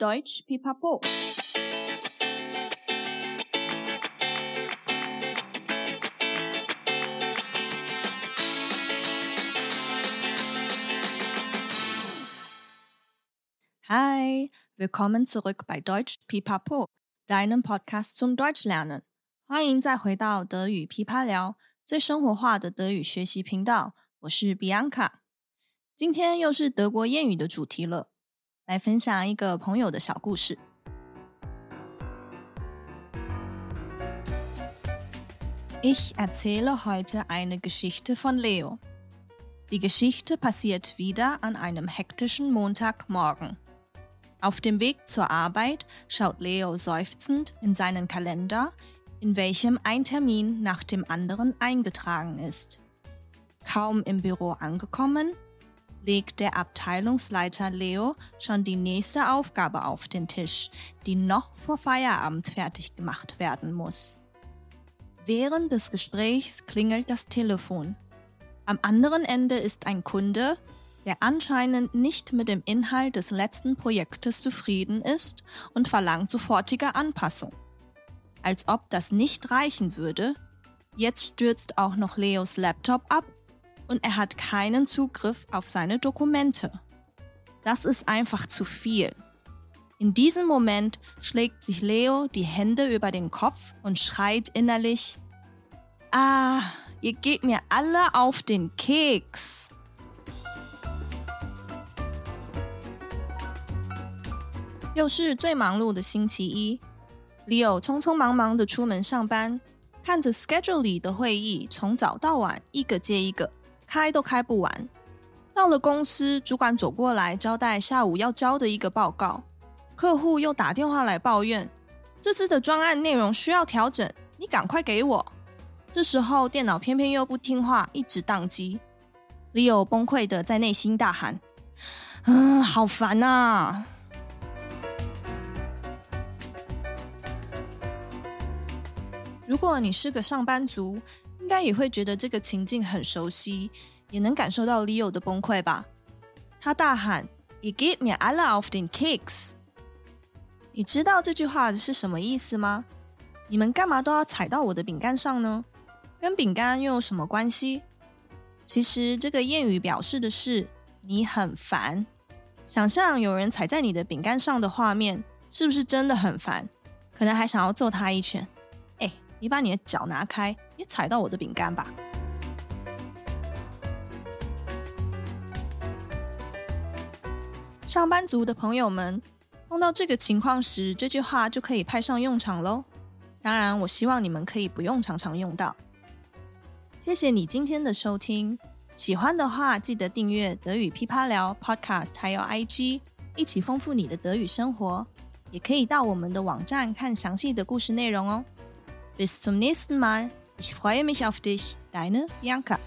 Deutsch Pipapo。Hi, willkommen zurück bei Deutsch Pipapo, deinem Podcast zum Deutsch lernen。欢迎再回到德语噼啪聊，最生活化的德语学习频道。我是 Bianca。今天又是德国谚语的主题了，来分享一个朋友的小故事。Ich erzähle heute eine Geschichte von Leo. Die Geschichte passiert wieder an einem hektischen Montagmorgen. Auf dem Weg zur Arbeit schaut Leo seufzend in seinen Kalender, in welchem ein Termin nach dem anderen eingetragen ist. Kaum im Büro angekommen, legt der Abteilungsleiter Leo schon die nächste Aufgabe auf den Tisch, die noch vor Feierabend fertig gemacht werden muss. Während des Gesprächs klingelt das Telefon. Am anderen Ende ist ein Kunde, der anscheinend nicht mit dem Inhalt des letzten Projektes zufrieden ist und verlangt sofortige Anpassung. Als ob das nicht reichen würde, jetzt stürzt auch noch Leos Laptop ab und er hat keinen Zugriff auf seine Dokumente. Das ist einfach zu viel. In diesem Moment schlägt sich Leo die Hände über den Kopf und schreit innerlich, Ah, ihr geht mir alle auf den Keks. Leo 又是最忙碌的星期一，Leo 匆匆忙忙的出门上班，看着 schedule 里的会议从早到晚一个接一个。 开都开不完，到了公司，主管走过来交代下午要交的一个报告，客户又打电话来抱怨，这次的专案内容需要调整，你赶快给我。这时候电脑偏偏又不听话，一直宕机，Leo 崩溃的在内心大喊：“嗯，好烦啊！”如果你是个上班族，应该也会觉得这个情境很熟悉，也能感受到 Leo 的崩溃吧？他大喊：“You give me alle auf den Keks！” 你知道这句话是什么意思吗？你们干嘛都要踩到我的饼干上呢？跟饼干又有什么关系？其实这个谚语表示的是你很烦。想象有人踩在你的饼干上的画面，是不是真的很烦？可能还想要揍他一拳。哎，你把你的脚拿开！别踩到我的饼干吧！上班族的朋友们，碰到这个情况时，这句话就可以派上用场喽。当然，我希望你们可以不用常常用到。谢谢你今天的收听，喜欢的话记得订阅德语噼啪聊 Podcast，还有 IG，一起丰富你的德语生活。也可以到我们的网站看详细的故事内容哦。Bis zum nächsten Mal. Ich freue mich auf dich, deine Bianca.